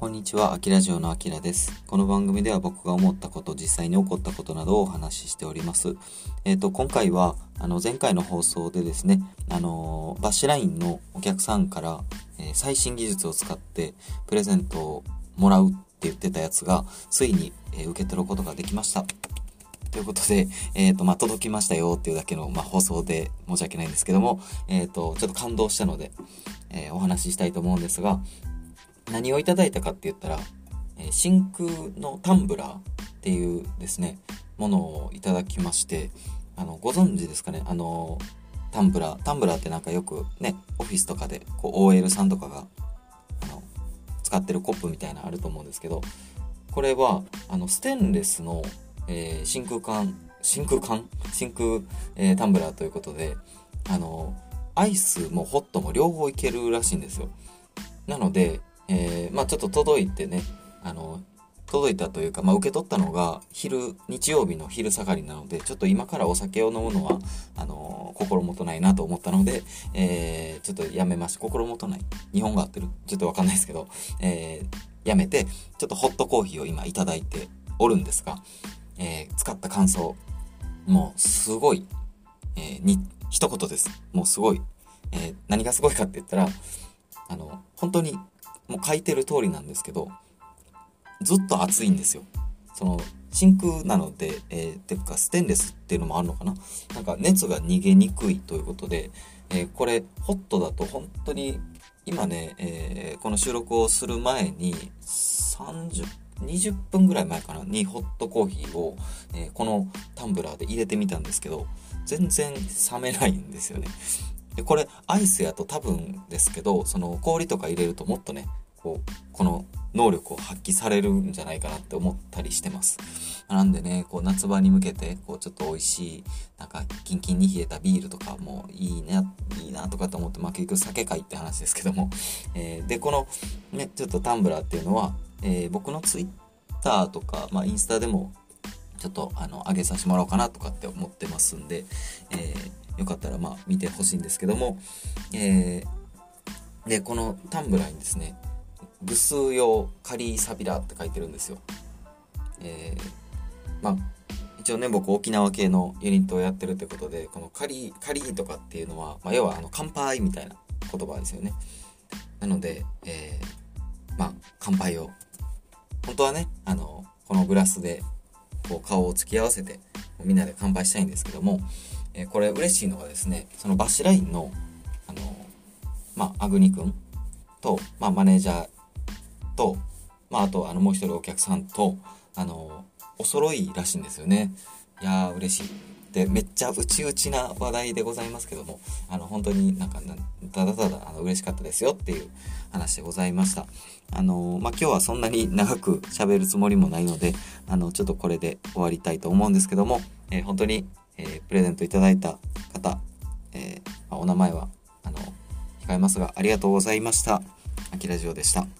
こんにちは、アキラジオのアキラです。この番組では僕が思ったこと、実際に起こったことなどをお話ししております。えっ、と、今回は、あの、前回の放送でですね、あのバッシュラインのお客さんから、えー最新技術を使ってプレゼントをもらうって言ってたやつが、ついに、えー受け取ることができました。ということで、えっ、と、まあ、届きましたよっていうだけの、まあ、放送で申し訳ないんですけども、えっ、と、ちょっと感動したので、えーお話ししたいと思うんですが、何をいただいたかって言ったら、え真空のタンブラーっていうですね、ものをいただきまして、あの、ご存知ですかね？あの、タンブラー。タンブラーってなんかよくね、オフィスとかで、こう、OL さんとかが、あの、使ってるコップみたいなのあると思うんですけど、これは、あの、ステンレスの、えー真空管、真空管？真空、えータンブラーということで、あの、アイスもホットも両方いけるらしいんですよ。なので、えーまあちょっと届いてね、あの、届いたというか、まあ受け取ったのが昼、日曜日の昼下がりなので、ちょっと今からお酒を飲むのは、あの、心もとないなと思ったので、えーちょっとやめました。心もとない。日本が合ってるちょっとわかんないですけど、えーやめて、ちょっとホットコーヒーを今いただいておるんですが、えー使った感想、もうすごい、えーに、一言です。もうすごい。えー何がすごいかって言ったら、あの、本当に、もう書いてる通りなんですけど、ずっと熱いんですよ。その、真空なので、えー、てか、ステンレスっていうのもあるのかな？なんか、熱が逃げにくいということで、えーこれ、ホットだと本当に、今ね、えーこの収録をする前に、30、20分ぐらい前かな？にホットコーヒーを、えーこのタンブラーで入れてみたんですけど、全然冷めないんですよね。でこれアイスやと多分ですけどその氷とか入れるともっとねこうこの能力を発揮されるんじゃないかなって思ったりしてます。なんでねこう夏場に向けてこうちょっと美味しいなんかキンキンに冷えたビールとかもいいねいいなとかと思ってまあ結局酒かいって話ですけども、えーでこのねちょっとタンブラーっていうのは、えー僕のツイッターとか、まあ、インスタでもちょっとあの上げさせてもらおうかなとかって思ってますんで、えーよかったらまあ見てほしいんですけども、えーでこのタンブラーにですね「部数用カリーサビラ」って書いてるんですよ。えーまあ一応ね僕沖縄系のユニットをやってるってことでこのカリカリーとかっていうのは、まあ、要はあの乾杯みたいな言葉ですよね。なので、えーまあ乾杯を本当はねあのこのグラスでこう顔を突き合わせてみんなで乾杯したいんですけども、えーこれ嬉しいのがですねそのバッシュラインのあのまあアグニ君と、まあ、マネージャーと、まあ、あとあのもう一人お客さんとあのお揃いらしいんですよねいやー嬉しいでめっちゃうちうちな話題でございますけどもあの本当になんかただただあの嬉しかったですよっていう話でございましたあのまあ今日はそんなに長く喋るつもりもないのであのちょっとこれで終わりたいと思うんですけども、えー本当に、えープレゼントいただいた方、えーお名前はあの控えますがありがとうございました。あきラジオでした。